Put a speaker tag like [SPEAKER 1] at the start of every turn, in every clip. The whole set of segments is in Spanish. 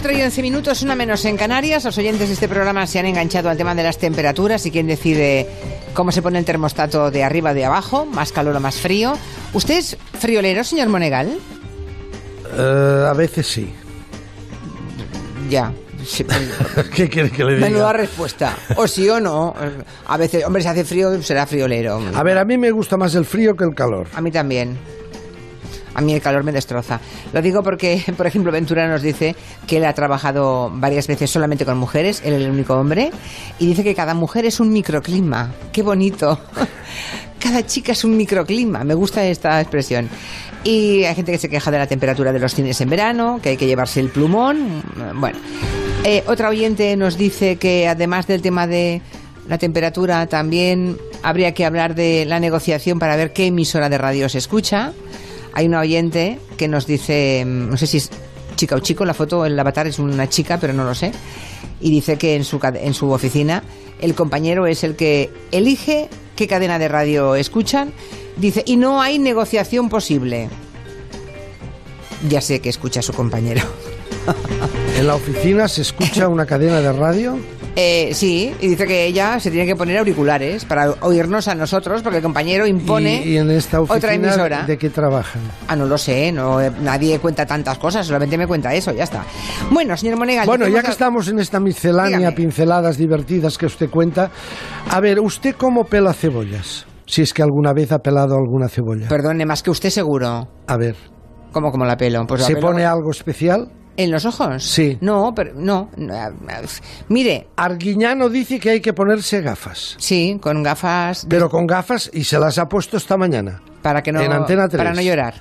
[SPEAKER 1] 4 y 11 minutos, una menos en Canarias. Los oyentes de este programa se han enganchado al tema de las temperaturas y quién decide cómo se pone el termostato de arriba o de abajo, más calor o más frío. ¿Usted es friolero, señor Monegal?
[SPEAKER 2] Eh, a veces sí.
[SPEAKER 1] Ya. Sí,
[SPEAKER 2] ¿Qué quiere que le diga?
[SPEAKER 1] Menuda respuesta. O sí o no. A veces, hombre, si hace frío, será friolero.
[SPEAKER 2] A ver, a mí me gusta más el frío que el calor.
[SPEAKER 1] A mí también. A mí el calor me destroza. Lo digo porque, por ejemplo, Ventura nos dice que él ha trabajado varias veces solamente con mujeres, él es el único hombre, y dice que cada mujer es un microclima. ¡Qué bonito! Cada chica es un microclima. Me gusta esta expresión. Y hay gente que se queja de la temperatura de los cines en verano, que hay que llevarse el plumón. Bueno, eh, otra oyente nos dice que además del tema de la temperatura, también habría que hablar de la negociación para ver qué emisora de radio se escucha. Hay una oyente que nos dice, mm, no sé si es chica o chico, la foto, el avatar es una chica, pero no lo sé, y dice que en su, en su oficina el compañero es el que elige qué cadena de radio escuchan, dice, y no hay negociación posible. Ya sé que escucha a su compañero.
[SPEAKER 2] En la oficina se escucha una cadena de radio.
[SPEAKER 1] Eh, sí, y dice que ella se tiene que poner auriculares para oírnos a nosotros, porque el compañero impone
[SPEAKER 2] Y, y en esta
[SPEAKER 1] otra emisora.
[SPEAKER 2] ¿de qué trabajan?
[SPEAKER 1] Ah, no lo sé, no, eh, nadie cuenta tantas cosas, solamente me cuenta eso, ya está. Bueno, señor Monegal.
[SPEAKER 2] Bueno, ya que
[SPEAKER 1] a-
[SPEAKER 2] estamos en esta miscelánea,
[SPEAKER 1] Dígame.
[SPEAKER 2] pinceladas divertidas que usted cuenta, a ver, ¿usted cómo pela cebollas? Si es que alguna vez ha pelado alguna cebolla.
[SPEAKER 1] Perdone, más que usted seguro.
[SPEAKER 2] A ver,
[SPEAKER 1] ¿Cómo como la pelo? Pues la
[SPEAKER 2] ¿se
[SPEAKER 1] pelo
[SPEAKER 2] pone algo especial?
[SPEAKER 1] ¿En los ojos?
[SPEAKER 2] Sí.
[SPEAKER 1] No, pero no. Mire,
[SPEAKER 2] Arguiñano dice que hay que ponerse gafas.
[SPEAKER 1] sí, con gafas de-
[SPEAKER 2] Pero con gafas, y se las ha puesto esta mañana.
[SPEAKER 1] para que no
[SPEAKER 2] en Antena 3.
[SPEAKER 1] para no llorar.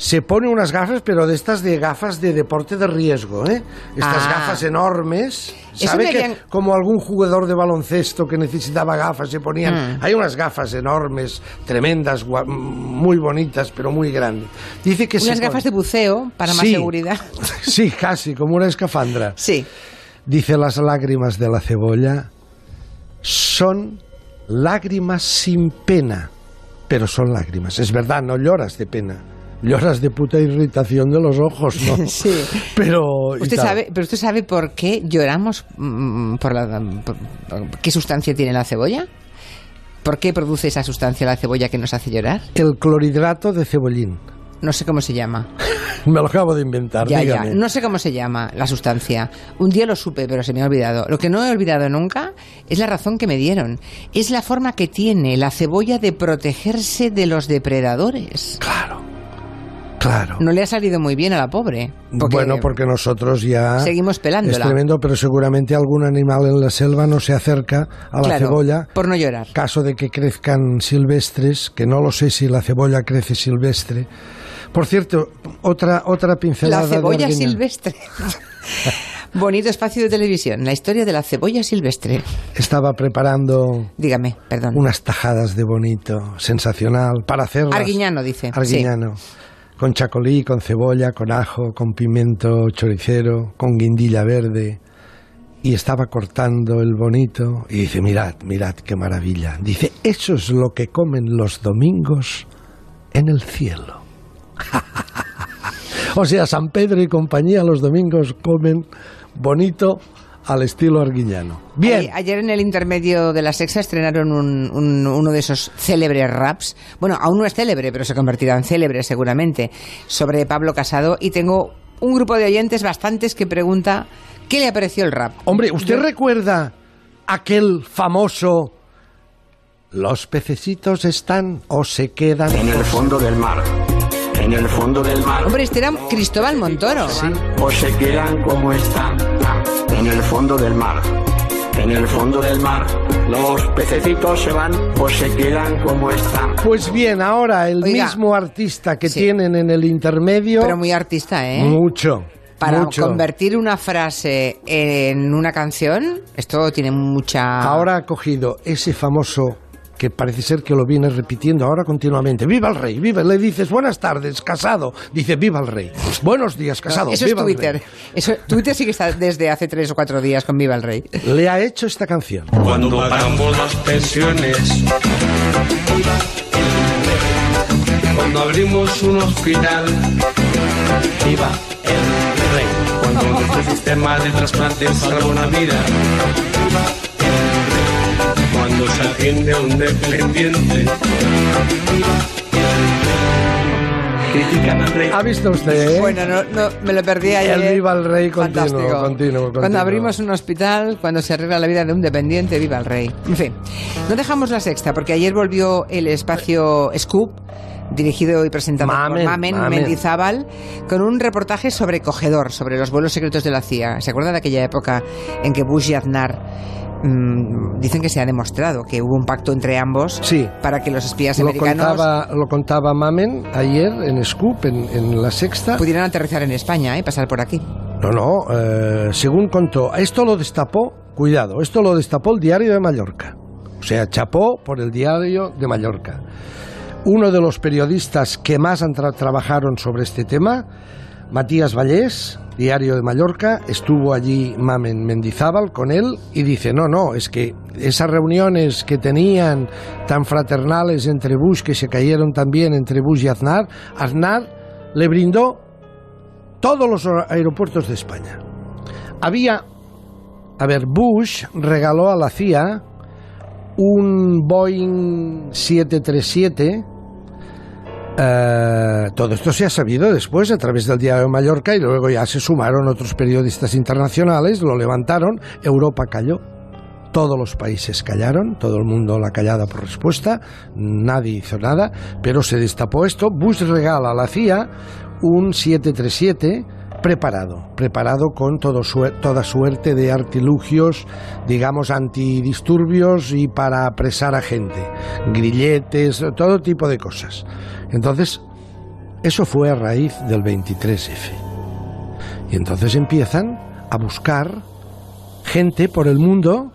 [SPEAKER 2] Se pone unas gafas, pero de estas de gafas de deporte de riesgo, ¿eh? Estas
[SPEAKER 1] Ah.
[SPEAKER 2] gafas enormes. ¿Sabe que como algún jugador de baloncesto que necesitaba gafas se ponían?
[SPEAKER 1] Mm.
[SPEAKER 2] Hay unas gafas enormes, tremendas, muy bonitas, pero muy grandes. Dice que
[SPEAKER 1] Unas gafas de buceo para más
[SPEAKER 2] Sí.
[SPEAKER 1] seguridad.
[SPEAKER 2] Sí, casi, como una escafandra.
[SPEAKER 1] Sí.
[SPEAKER 2] Dice las lágrimas de la cebolla son lágrimas sin pena, pero son lágrimas. Es verdad, no lloras de pena. Lloras de puta irritación de los ojos, ¿no?
[SPEAKER 1] Sí.
[SPEAKER 2] Pero
[SPEAKER 1] Usted sabe, pero usted sabe por qué lloramos mm, por la por- por- qué sustancia tiene la cebolla? ¿Por qué produce esa sustancia la cebolla que nos hace llorar?
[SPEAKER 2] el clorhidrato de cebollín.
[SPEAKER 1] No sé cómo se llama.
[SPEAKER 2] Me lo acabo de inventar,
[SPEAKER 1] Ya, ya. No sé cómo se llama la sustancia. Un día lo supe, pero se me ha olvidado. Lo que no he olvidado nunca es la razón que me dieron. Es la forma que tiene la cebolla de protegerse de los depredadores.
[SPEAKER 2] Claro, claro.
[SPEAKER 1] No le ha salido muy bien a la pobre. Porque
[SPEAKER 2] bueno, porque nosotros ya
[SPEAKER 1] seguimos pelándola.
[SPEAKER 2] es tremendo, pero seguramente algún animal en la selva no se acerca a la
[SPEAKER 1] Claro,
[SPEAKER 2] cebolla.
[SPEAKER 1] por no llorar.
[SPEAKER 2] Caso de que crezcan silvestres, que no lo sé si la cebolla crece silvestre. Por cierto, otra otra pincelada
[SPEAKER 1] La cebolla silvestre. Bonito espacio de televisión. La historia de la cebolla silvestre.
[SPEAKER 2] Estaba preparando
[SPEAKER 1] Dígame, perdón.
[SPEAKER 2] unas tajadas de bonito, sensacional, para hacerlas.
[SPEAKER 1] Arguiñano, dice.
[SPEAKER 2] Arguiñano. Con chacolí, con cebolla, con ajo, con pimiento choricero, con guindilla verde. Y estaba cortando el bonito y dice, mirad, mirad qué maravilla. Dice, eso es lo que comen los domingos en el cielo. o sea, San Pedro y compañía los domingos comen bonito al estilo arguiñano. Bien.
[SPEAKER 1] Ay- Ayer en el intermedio de la sexta estrenaron un- un- uno de esos célebres raps. Bueno, aún no es célebre, pero se convertirá en célebre seguramente. Sobre Pablo Casado. Y tengo un grupo de oyentes bastantes que pregunta ¿qué le pareció el rap?
[SPEAKER 2] Hombre, ¿usted
[SPEAKER 1] Yo-
[SPEAKER 2] recuerda aquel famoso Los pececitos están o se quedan
[SPEAKER 3] En el fondo del mar. En el fondo del mar.
[SPEAKER 1] Hombre, este era Cristóbal Montoro.
[SPEAKER 3] O se quedan como están. En el fondo del mar. En el fondo del mar. Los pececitos se van o se quedan como están.
[SPEAKER 2] Pues bien, ahora el
[SPEAKER 1] Oiga.
[SPEAKER 2] mismo artista que
[SPEAKER 1] Sí.
[SPEAKER 2] tienen en el intermedio
[SPEAKER 1] Pero muy artista, ¿eh?
[SPEAKER 2] mucho
[SPEAKER 1] Para
[SPEAKER 2] mucho.
[SPEAKER 1] convertir una frase en una canción, esto tiene mucha...
[SPEAKER 2] Ahora ha cogido ese famoso que parece ser que lo viene repitiendo ahora continuamente. ¡Viva el rey! ¡Viva! Le dices buenas tardes, casado. Dice ¡Viva el rey! Buenos días, casado.
[SPEAKER 1] Eso es
[SPEAKER 2] ¡Viva el
[SPEAKER 1] Twitter.
[SPEAKER 2] rey!
[SPEAKER 1] Eso, Twitter sí que está desde hace tres o cuatro días con Viva el Rey.
[SPEAKER 2] Le ha hecho esta canción.
[SPEAKER 4] Cuando pagamos las pensiones, cuando abrimos un hospital, viva el rey. Cuando este sistema de trasplantes salva una vida. Cuando se atiende a un dependiente.
[SPEAKER 2] ¿Ha visto usted? eh?
[SPEAKER 1] Bueno, no, no, me lo perdí ayer.
[SPEAKER 2] El viva el rey continuo, continuo, continuo.
[SPEAKER 1] Cuando abrimos un hospital, cuando se arregla la vida de un dependiente, viva el rey. En fin, no dejamos la sexta, porque ayer volvió el espacio Scoop, dirigido y presentado
[SPEAKER 2] Mamen,
[SPEAKER 1] por Mamen,
[SPEAKER 2] Mamen.
[SPEAKER 1] Mendizábal, con un reportaje sobrecogedor sobre los vuelos secretos de la CIA. ¿Se acuerda de aquella época en que Bush y Aznar mm, dicen que se ha demostrado que hubo un pacto entre ambos
[SPEAKER 2] Sí.
[SPEAKER 1] para que los espías
[SPEAKER 2] Lo
[SPEAKER 1] americanos
[SPEAKER 2] contaba, lo contaba Mamen ayer en Scoop, en, en La Sexta.
[SPEAKER 1] pudieran aterrizar en España y pasar por aquí?
[SPEAKER 2] No, no, eh, según contó, esto lo destapó, cuidado, esto lo destapó el diario de Mallorca. O sea, chapó por el diario de Mallorca. Uno de los periodistas que más han tra- trabajaron sobre este tema, Matías Vallés, diario de Mallorca, estuvo allí Mamen Mendizábal con él y dice, no, no, es que esas reuniones que tenían tan fraternales entre Bush, que se cayeron también entre Bush y Aznar, Aznar le brindó todos los aeropuertos de España. Había, a ver, Bush regaló a la CIA un Boeing 737. Eh, todo esto se ha sabido después a través del Diario de Mallorca y luego ya se sumaron otros periodistas internacionales, lo levantaron, Europa cayó. Todos los países callaron, todo el mundo la callada por respuesta, nadie hizo nada, pero se destapó esto. Bush regala a la CIA un 737 preparado, preparado con todo toda suerte de artilugios, digamos, antidisturbios y para apresar a gente, grilletes, todo tipo de cosas. Entonces, eso fue a raíz del 23F. Y entonces empiezan a buscar gente por el mundo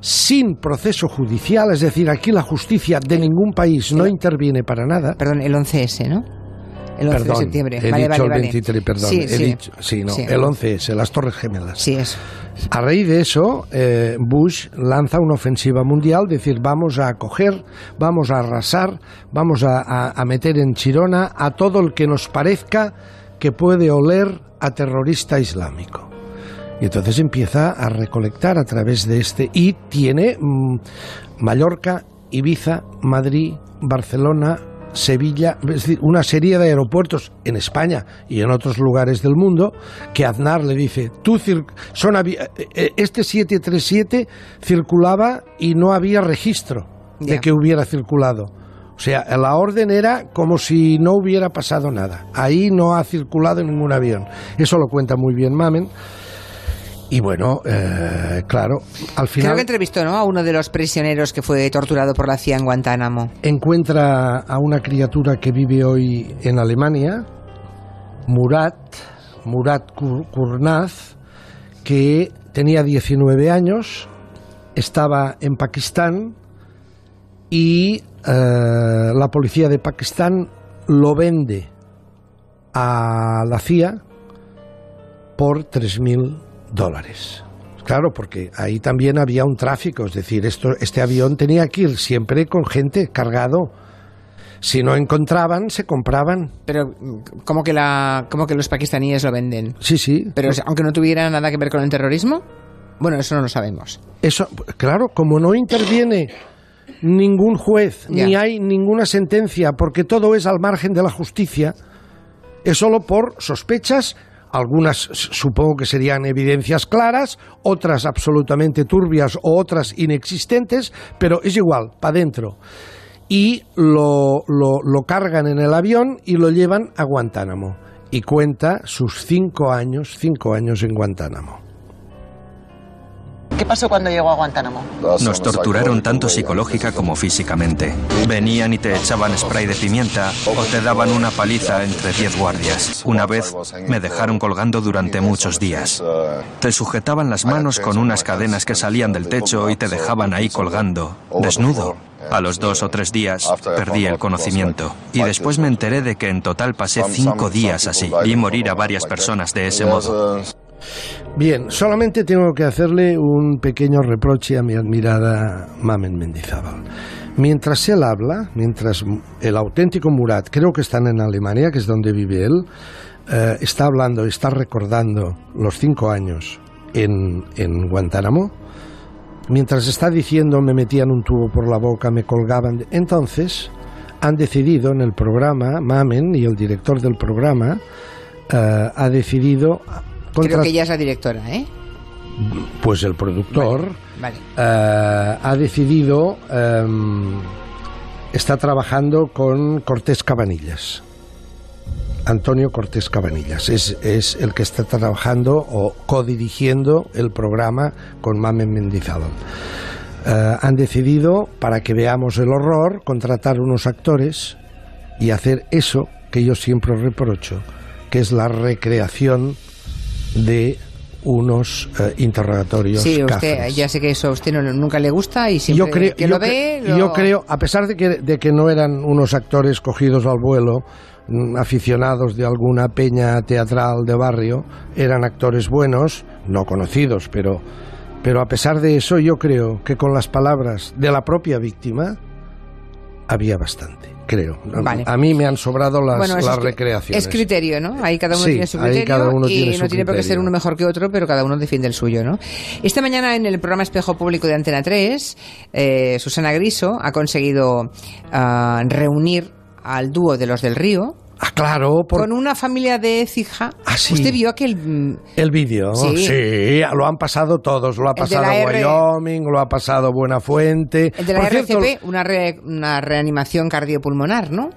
[SPEAKER 2] sin proceso judicial, es decir, aquí la justicia de ningún país no interviene para nada.
[SPEAKER 1] Perdón, el 11S, ¿no? El 11
[SPEAKER 2] Perdón,
[SPEAKER 1] de septiembre.
[SPEAKER 2] he
[SPEAKER 1] vale,
[SPEAKER 2] dicho
[SPEAKER 1] vale,
[SPEAKER 2] el
[SPEAKER 1] vale.
[SPEAKER 2] 23, perdón.
[SPEAKER 1] Sí,
[SPEAKER 2] he
[SPEAKER 1] sí.
[SPEAKER 2] dicho, sí, no,
[SPEAKER 1] Sí.
[SPEAKER 2] el 11S, las Torres Gemelas.
[SPEAKER 1] Sí, eso.
[SPEAKER 2] A raíz de eso, eh, Bush lanza una ofensiva mundial, decir, vamos a acoger, vamos a arrasar, vamos a, a- a meter en Chirona a todo el que nos parezca que puede oler a terrorista islámico. Y entonces empieza a recolectar a través de este y tiene mm, Mallorca, Ibiza, Madrid, Barcelona, Sevilla, es decir, una serie de aeropuertos en España y en otros lugares del mundo que Aznar le dice, tú son eh, eh, este 737 circulaba y no había registro de que hubiera circulado. O sea, la orden era como si no hubiera pasado nada. Ahí no ha circulado ningún avión. Eso lo cuenta muy bien Mamen. Y bueno, eh, claro, al final
[SPEAKER 1] Creo que entrevistó ¿no? a uno de los prisioneros que fue torturado por la CIA en Guantánamo.
[SPEAKER 2] encuentra a una criatura que vive hoy en Alemania, Murat, Murat Kur- Kurnaz, que tenía 19 años, estaba en Pakistán y eh, la policía de Pakistán lo vende a la CIA por 3.000 dólares. Claro, porque ahí también había un tráfico, es decir, esto, este avión tenía que ir siempre con gente cargado. Si no encontraban, se compraban.
[SPEAKER 1] Pero, ¿cómo que, la, cómo que los pakistaníes lo venden?
[SPEAKER 2] Sí, sí.
[SPEAKER 1] Pero, o sea, aunque no tuviera nada que ver con el terrorismo, bueno, eso no lo sabemos.
[SPEAKER 2] Eso, claro, como no interviene ningún juez, ni hay ninguna sentencia, porque todo es al margen de la justicia, es solo por sospechas, algunas supongo que serían evidencias claras, otras absolutamente turbias o otras inexistentes, pero es igual, para adentro. Y lo, lo, lo cargan en el avión y lo llevan a Guantánamo. Y cuenta sus cinco años, cinco años en Guantánamo.
[SPEAKER 5] ¿Qué pasó cuando llegó a Guantánamo?
[SPEAKER 6] Nos torturaron tanto psicológica como físicamente. Venían y te echaban spray de pimienta o te daban una paliza entre 10 guardias. Una vez me dejaron colgando durante muchos días. Te sujetaban las manos con unas cadenas que salían del techo y te dejaban ahí colgando, desnudo. A los dos o tres días perdí el conocimiento y después me enteré de que en total pasé cinco días así. Vi morir a varias personas de ese modo.
[SPEAKER 2] Bien, solamente tengo que hacerle un pequeño reproche a mi admirada Mamen Mendizábal. Mientras él habla, mientras el auténtico Murat, creo que están en Alemania, que es donde vive él, eh, está hablando, está recordando los cinco años en, en Guantánamo, mientras está diciendo me metían un tubo por la boca, me colgaban. Entonces han decidido en el programa, Mamen y el director del programa, eh, ha decidido
[SPEAKER 1] Creo que ella es la directora, ¿eh?
[SPEAKER 2] pues el productor
[SPEAKER 1] Vale.
[SPEAKER 2] eh, ha decidido em, está trabajando con Cortés Cabanillas. Antonio Cortés Cabanillas es, es el que está trabajando o codirigiendo el programa con Mamen Mendizábal. Eh, han decidido, para que veamos el horror, contratar unos actores y hacer eso que yo siempre reprocho, que es la recreación de unos eh, interrogatorios
[SPEAKER 1] Sí, usted,
[SPEAKER 2] cafres.
[SPEAKER 1] ya sé que eso a usted no- nunca le gusta y siempre
[SPEAKER 2] yo creo,
[SPEAKER 1] que
[SPEAKER 2] yo
[SPEAKER 1] lo ve...
[SPEAKER 2] yo creo, a pesar de que, de que no eran unos actores cogidos al vuelo, mm, aficionados de alguna peña teatral de barrio, eran actores buenos, no conocidos, pero, pero a pesar de eso yo creo que con las palabras de la propia víctima había bastante, creo.
[SPEAKER 1] Vale.
[SPEAKER 2] A mí me han sobrado las,
[SPEAKER 1] Bueno,
[SPEAKER 2] las
[SPEAKER 1] es,
[SPEAKER 2] recreaciones.
[SPEAKER 1] es criterio, ¿no? Ahí cada uno
[SPEAKER 2] Sí,
[SPEAKER 1] tiene su criterio
[SPEAKER 2] cada uno
[SPEAKER 1] y
[SPEAKER 2] tiene su
[SPEAKER 1] no tiene por qué ser uno mejor que otro, pero cada uno defiende el suyo, ¿no? Esta mañana en el programa Espejo Público de Antena 3, eh, Susana Griso ha conseguido ah, reunir al dúo de los del Río
[SPEAKER 2] Ah, claro, por
[SPEAKER 1] con una familia de Cija.
[SPEAKER 2] Ah, sí.
[SPEAKER 1] Usted vio aquel...
[SPEAKER 2] El vídeo,
[SPEAKER 1] Sí.
[SPEAKER 2] sí. lo han pasado todos, lo ha pasado
[SPEAKER 1] R.
[SPEAKER 2] Wyoming, lo ha pasado Buenafuente.
[SPEAKER 1] El de la
[SPEAKER 2] Por cierto,
[SPEAKER 1] RCP, una, re- una reanimación cardiopulmonar, ¿no?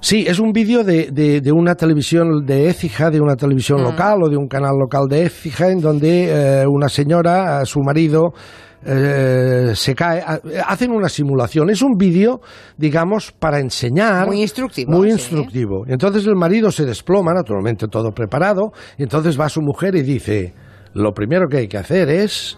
[SPEAKER 2] Sí, es un vídeo de, de- de una televisión de Écija, de una televisión
[SPEAKER 1] Mm.
[SPEAKER 2] local o de un canal local de Écija, en donde eh, una señora, su marido, eh, se cae, ha- hacen una simulación. Es un vídeo, digamos, para enseñar.
[SPEAKER 1] Muy instructivo,
[SPEAKER 2] Muy
[SPEAKER 1] sí.
[SPEAKER 2] instructivo. Entonces el marido se desploma, naturalmente todo preparado, y entonces va su mujer y dice, lo primero que hay que hacer es...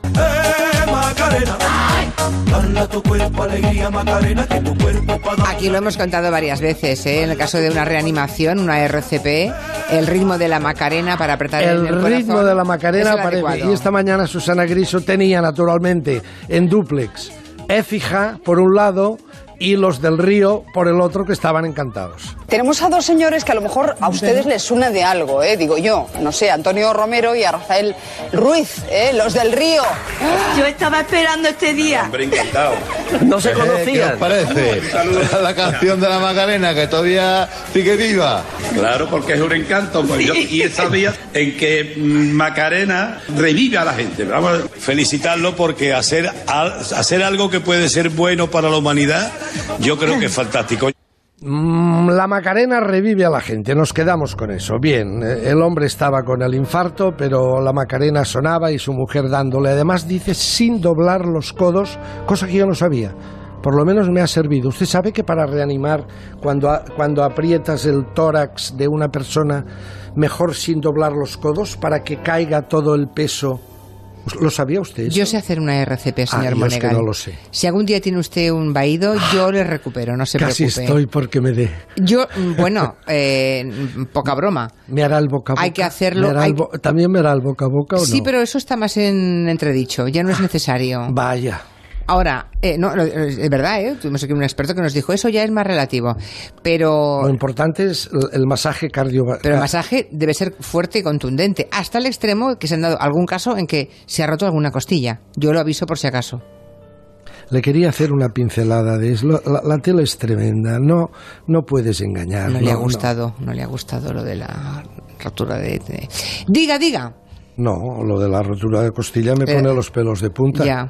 [SPEAKER 1] Aquí lo hemos contado varias veces, ¿eh? en el caso de una reanimación, una RCP, el ritmo de la Macarena para apretar
[SPEAKER 2] El,
[SPEAKER 1] el,
[SPEAKER 2] ritmo
[SPEAKER 1] corazón
[SPEAKER 2] de la Macarena. Y esta mañana Susana Griso tenía naturalmente en duplex Écija por un lado y los del Río por el otro que estaban encantados.
[SPEAKER 7] Tenemos a dos señores que a lo mejor a ustedes les suena de algo, ¿eh? digo yo. No sé, Antonio Romero y a Rafael Ruiz, ¿eh? los del Río.
[SPEAKER 8] Yo estaba esperando este día.
[SPEAKER 9] Hombre, encantado.
[SPEAKER 5] No se
[SPEAKER 9] ¿Qué os
[SPEAKER 5] conocían.
[SPEAKER 9] parece? La canción de la Macarena, que todavía sigue viva.
[SPEAKER 4] Claro, porque es un encanto. pues yo- y esa vía en que mm, Macarena revive a la gente. Vamos,
[SPEAKER 10] felicitarlo porque hacer, hacer algo que puede ser bueno para la humanidad, yo creo que es fantástico.
[SPEAKER 2] Mm, La Macarena revive a la gente, nos quedamos con eso. Bien, eh, el hombre estaba con el infarto, pero la Macarena sonaba y su mujer dándole. Además dice sin doblar los codos, cosa que yo no sabía. Por lo menos me ha servido. Usted sabe que para reanimar, cuando, cuando aprietas el tórax de una persona, mejor sin doblar los codos para que caiga todo el peso. ¿Lo sabía usted? eso?
[SPEAKER 1] Yo sé hacer una RCP, señor
[SPEAKER 2] Ah, yo es que
[SPEAKER 1] Monegal.
[SPEAKER 2] no lo sé.
[SPEAKER 1] Si algún día tiene usted un vaído, yo le recupero, no se
[SPEAKER 2] Casi
[SPEAKER 1] preocupe.
[SPEAKER 2] estoy porque me dé.
[SPEAKER 1] Yo, mm, bueno, eh, mm, poca broma.
[SPEAKER 2] Me hará el boca a boca.
[SPEAKER 1] Hay que hacerlo,
[SPEAKER 2] ¿Me hará
[SPEAKER 1] hay
[SPEAKER 2] el bo- ¿También me hará el boca a boca o no?
[SPEAKER 1] Sí, pero eso está más en entredicho, ya no es necesario.
[SPEAKER 2] Vaya.
[SPEAKER 1] Ahora, eh, no, no, es verdad, ¿eh? tuvimos aquí un experto que nos dijo eso ya es más relativo, pero
[SPEAKER 2] Lo importante es el, el masaje cardiovascular.
[SPEAKER 1] pero el masaje debe ser fuerte y contundente, hasta el extremo que se han dado algún caso en que se ha roto alguna costilla. Yo lo aviso por si acaso.
[SPEAKER 2] Le quería hacer una pincelada de eso. La, la tela es tremenda. No, no puedes engañar.
[SPEAKER 1] No le ha gustado, no le ha gustado lo de la rotura de, de- Diga, diga.
[SPEAKER 2] No, lo de la rotura de costilla me
[SPEAKER 1] Eh,
[SPEAKER 2] pone los pelos de punta.
[SPEAKER 1] ya.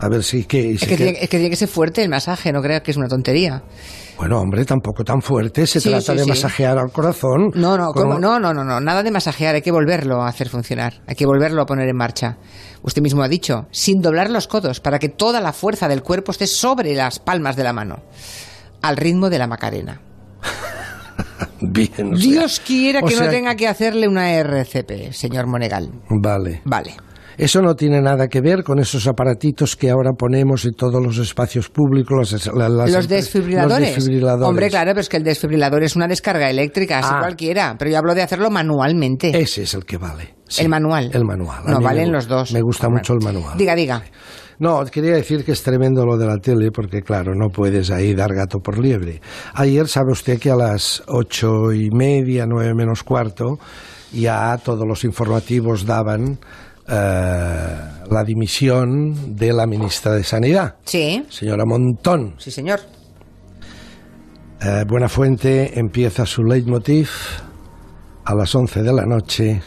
[SPEAKER 2] A ver si qué.
[SPEAKER 1] Es
[SPEAKER 2] si
[SPEAKER 1] que, tiene, es que tiene que ser fuerte el masaje, no crea que es una tontería.
[SPEAKER 2] Bueno, hombre, tampoco tan fuerte. Se
[SPEAKER 1] Sí,
[SPEAKER 2] trata
[SPEAKER 1] sí,
[SPEAKER 2] de
[SPEAKER 1] sí.
[SPEAKER 2] masajear al corazón.
[SPEAKER 1] No, no,
[SPEAKER 2] con
[SPEAKER 1] ¿cómo?
[SPEAKER 2] un-
[SPEAKER 1] no, no, no, no, nada de masajear, hay que volverlo a hacer funcionar, hay que volverlo a poner en marcha. Usted mismo ha dicho, sin doblar los codos, para que toda la fuerza del cuerpo esté sobre las palmas de la mano, al ritmo de la Macarena.
[SPEAKER 2] Bien. sea-
[SPEAKER 1] Dios quiera que no tenga que hacerle una RCP, señor Monegal.
[SPEAKER 2] Vale.
[SPEAKER 1] Vale.
[SPEAKER 2] Eso no tiene nada que ver con esos aparatitos que ahora ponemos en todos los espacios públicos. Las, la- las-
[SPEAKER 1] los desfibriladores.
[SPEAKER 2] los desfibriladores.
[SPEAKER 1] Hombre, claro, pero es que el desfibrilador es una descarga eléctrica, así
[SPEAKER 2] Ah.
[SPEAKER 1] cualquiera. Pero yo hablo de hacerlo manualmente.
[SPEAKER 2] Ese es el que vale. Sí,
[SPEAKER 1] el manual.
[SPEAKER 2] El manual. A
[SPEAKER 1] No, valen los dos.
[SPEAKER 2] Me gusta
[SPEAKER 1] Bueno.
[SPEAKER 2] mucho el manual.
[SPEAKER 1] Diga, diga.
[SPEAKER 2] No, quería decir que es tremendo lo de la tele, porque claro, no puedes ahí dar gato por liebre. Ayer sabe usted que a las ocho y media, nueve menos cuarto, ya todos los informativos daban eh, la dimisión de la ministra de Sanidad,
[SPEAKER 1] Sí,
[SPEAKER 2] señora Montón.
[SPEAKER 1] sí, señor.
[SPEAKER 2] Eh, Buenafuente empieza su leitmotiv a las 11 de la noche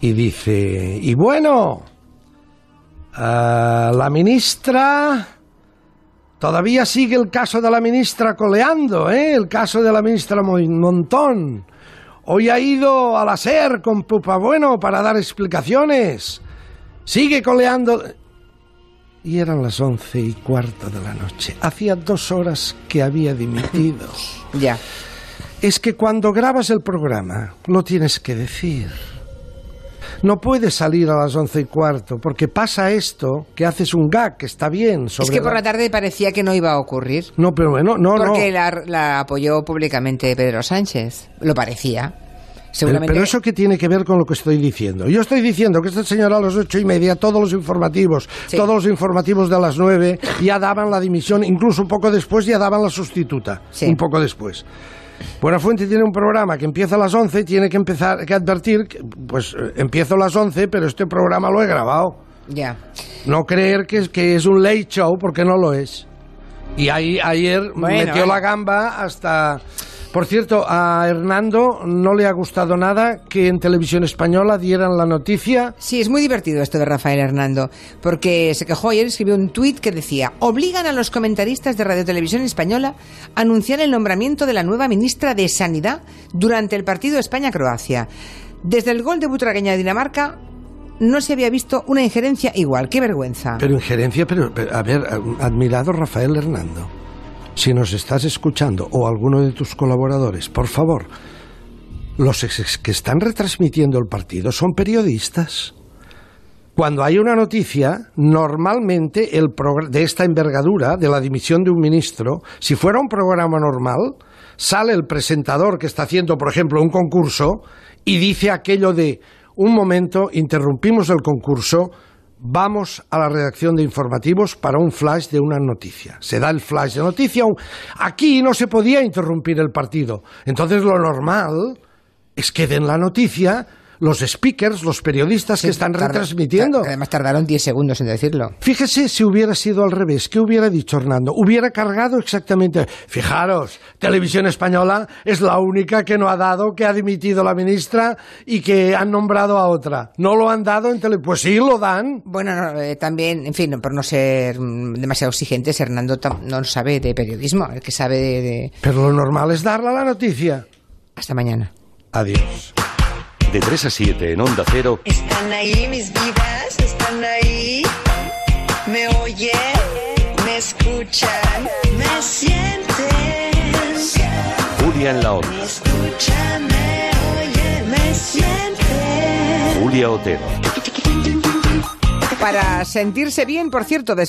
[SPEAKER 2] y dice, y bueno, eh, la ministra, todavía sigue el caso de la ministra coleando, ¿eh? el caso de la ministra Mo- Montón. Hoy ha ido a la SER con Pupa Bueno para dar explicaciones. Sigue coleando. Y eran las once y cuarto de la noche. Hacía dos horas que había dimitido.
[SPEAKER 1] Ya.
[SPEAKER 2] Es que cuando grabas el programa, lo tienes que decir. No puedes salir a las once y cuarto, porque pasa esto, que haces un gag, que está bien. Sobre
[SPEAKER 1] Es que por la tarde parecía que no iba a ocurrir.
[SPEAKER 2] No, pero bueno, no, no.
[SPEAKER 1] porque La, la apoyó públicamente Pedro Sánchez. Lo parecía.
[SPEAKER 2] Pero,
[SPEAKER 1] Seguramente.
[SPEAKER 2] pero eso qué tiene que ver con lo que estoy diciendo. Yo estoy diciendo que esta señora a las ocho y media, todos los informativos,
[SPEAKER 1] Sí.
[SPEAKER 2] todos los informativos de las nueve, ya daban la dimisión, incluso un poco después ya daban la sustituta.
[SPEAKER 1] Sí.
[SPEAKER 2] Un poco después. Buenafuente tiene un programa que empieza a las 11, tiene que empezar, que advertir, que, pues eh, empiezo a las 11, pero este programa lo he grabado.
[SPEAKER 1] Ya.
[SPEAKER 2] No creer que es, que es un late show, porque no lo es. Y ahí, ayer
[SPEAKER 1] Bueno,
[SPEAKER 2] metió la gamba hasta... Por cierto, a Hernando no le ha gustado nada que en televisión española dieran la noticia.
[SPEAKER 1] Sí, es muy divertido esto de Rafael Hernando, porque se quejó ayer, escribió un tuit que decía, obligan a los comentaristas de Radio Televisión Española a anunciar el nombramiento de la nueva ministra de Sanidad durante el partido España-Croacia. Desde el gol de Butragueña de Dinamarca no se había visto una injerencia igual. ¡Qué vergüenza!
[SPEAKER 2] Pero injerencia, pero, pero, a ver, admirado Rafael Hernando, si nos estás escuchando o alguno de tus colaboradores, por favor, los que están retransmitiendo el partido son periodistas. Cuando hay una noticia, normalmente el de esta envergadura, de la dimisión de un ministro, si fuera un programa normal, sale el presentador que está haciendo, por ejemplo, un concurso y dice aquello de, un momento, interrumpimos el concurso, vamos a la redacción de informativos para un flash de una noticia. Se da el flash de noticia. Aquí no se podía interrumpir el partido. Entonces lo normal es que den la noticia los speakers, los periodistas que están retransmitiendo.
[SPEAKER 1] Además tardaron 10 segundos en decirlo.
[SPEAKER 2] Fíjese si hubiera sido al revés. ¿Qué hubiera dicho Hernando? Hubiera cargado exactamente. Fijaros, Televisión Española es la única que no ha dado, que ha dimitido la ministra y que han nombrado a otra. ¿No lo han dado en tele? Pues sí, lo dan.
[SPEAKER 1] Bueno, no, eh, también, en fin, por no ser mm, demasiado exigentes, Hernando no sabe de periodismo, el que sabe de... de-
[SPEAKER 2] Pero lo normal es darle la noticia.
[SPEAKER 1] Hasta mañana.
[SPEAKER 2] Adiós.
[SPEAKER 11] De 3 a 7 en Onda Cero,
[SPEAKER 12] Están ahí mis vidas, están ahí. Me oyen, me escuchan, me sienten.
[SPEAKER 11] Julia en la
[SPEAKER 12] Me
[SPEAKER 11] Onda.
[SPEAKER 12] escuchan, me oyen, me sienten.
[SPEAKER 11] Julia Otero.
[SPEAKER 1] Para sentirse bien, por cierto, después